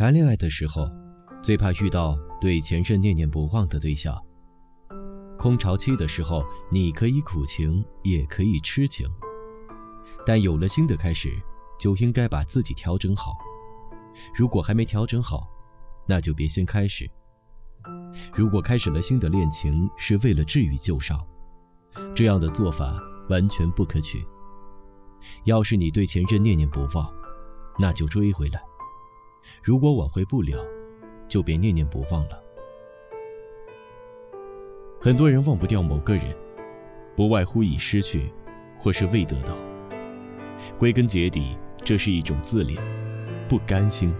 谈恋爱的时候，最怕遇到对前任念念不忘的对象。空巢期的时候，你可以苦情，也可以痴情，但有了新的开始，就应该把自己调整好。如果还没调整好，那就别先开始。如果开始了新的恋情是为了治愈旧伤，这样的做法完全不可取。要是你对前任念念不忘，那就追回来；如果挽回不了，就别念念不忘了。很多人忘不掉某个人，不外乎已失去，或是未得到。归根结底，这是一种自恋，不甘心。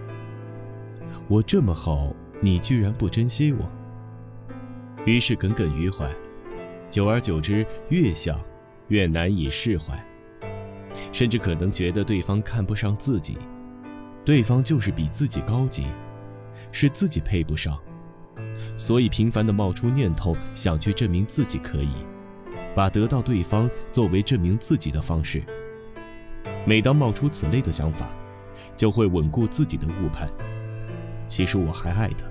我这么好，你居然不珍惜我。于是耿耿于怀，久而久之，越想越难以释怀，甚至可能觉得对方看不上自己，对方就是比自己高级，是自己配不上，所以频繁地冒出念头，想去证明自己可以，把得到对方作为证明自己的方式。每当冒出此类的想法，就会稳固自己的误判。其实我还爱他，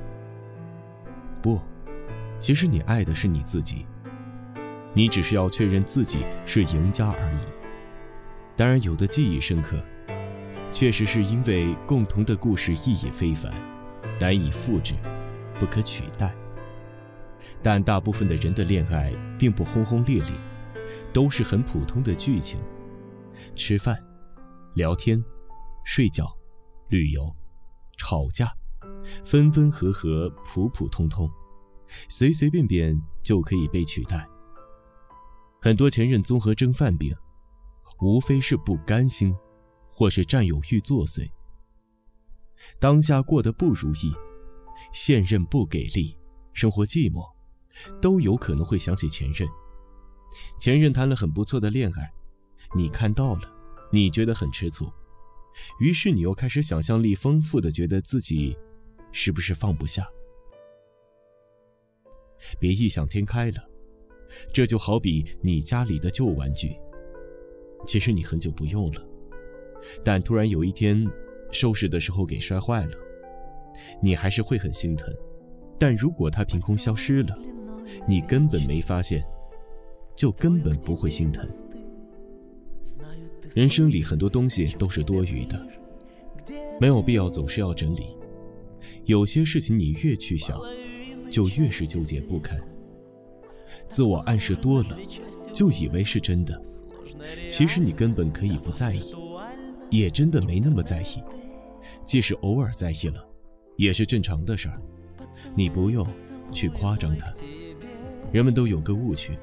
不。其实你爱的是你自己，你只是要确认自己是赢家而已。当然，有的记忆深刻，确实是因为共同的故事意义非凡，难以复制，不可取代。但大部分的人的恋爱并不轰轰烈烈，都是很普通的剧情：吃饭、聊天、睡觉、旅游、吵架，分分合合，普普通通。随随便便就可以被取代。很多前任综合征犯病，无非是不甘心，或是占有欲作祟。当下过得不如意，现任不给力，生活寂寞，都有可能会想起前任。前任谈了很不错的恋爱，你看到了，你觉得很吃醋，于是你又开始想象力丰富的觉得自己，是不是放不下？别异想天开了，这就好比你家里的旧玩具，其实你很久不用了，但突然有一天收拾的时候给摔坏了，你还是会很心疼。但如果它凭空消失了，你根本没发现，就根本不会心疼。人生里很多东西都是多余的，没有必要总是要整理。有些事情你越去想。就越是纠结不堪，自我暗示多了，就以为是真的。其实你根本可以不在意，也真的没那么在意。即使偶尔在意了，也是正常的事儿。你不用去夸张它。人们都有个误区，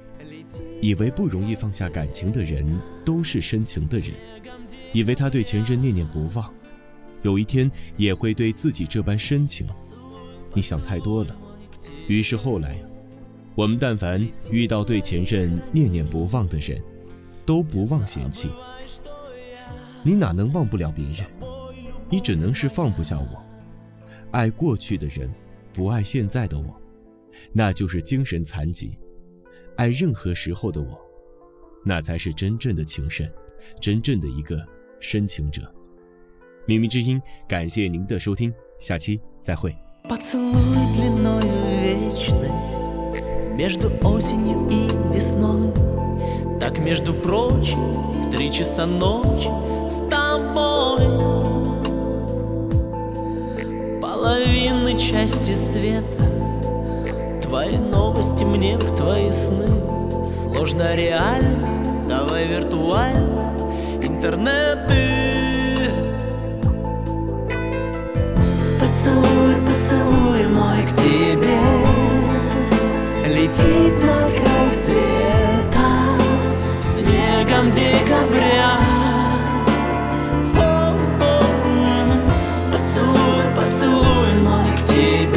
以为不容易放下感情的人都是深情的人，以为他对前任念念不忘，有一天也会对自己这般深情。你想太多了。于是后来，我们但凡遇到对前任念念不忘的人，都不忘嫌弃。你哪能忘不了别人？你只能是放不下我。爱过去的人，不爱现在的我，那就是精神残疾。爱任何时候的我，那才是真正的情深，真正的一个深情者。秘密之音，感谢您的收听，下期再会。Поцелуй длиною вечность Между осенью и весной Так, между прочим, в три часа ночи С тобой Половины части света. Твои новости мне в твои сны. Сложно реально, давай виртуально. Интернеты. Поцелуй, поцелуй мой к тебе. Летит на край света. Снегом декабря keep